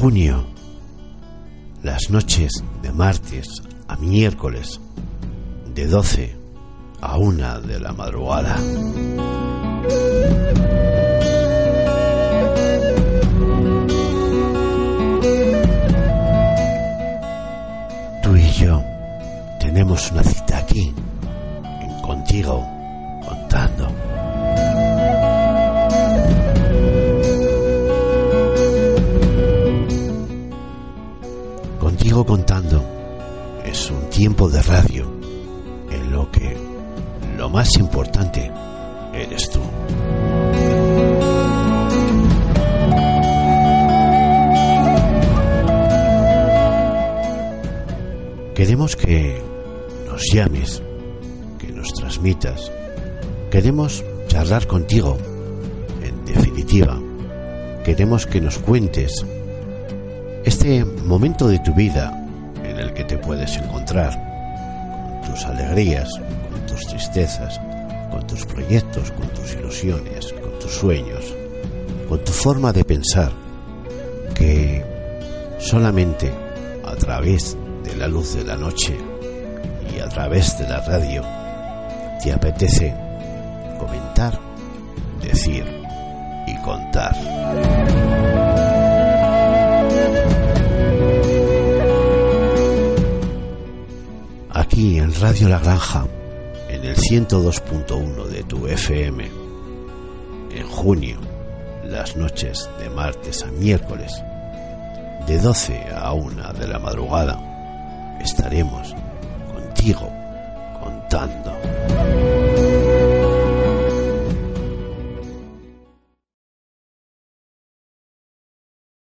junio, las noches de martes a miércoles, de 12 a 1 de la madrugada. Tú y yo tenemos una cita aquí, contigo, contando. Contando es un tiempo de radio en lo que lo más importante eres tú. Queremos que nos llames, que nos transmitas. Queremos charlar contigo. En definitiva, queremos que nos cuentes este momento de tu vida en el que te puedes encontrar con tus alegrías, con tus tristezas, con tus proyectos, con tus ilusiones, con tus sueños, con tu forma de pensar, que solamente a través de la luz de la noche y a través de la radio te apetece comentar, decir y contar. Radio La Granja, en el 102.1 de tu FM, en junio, las noches de martes a miércoles, de 12 a 1 de la madrugada, estaremos contigo contando.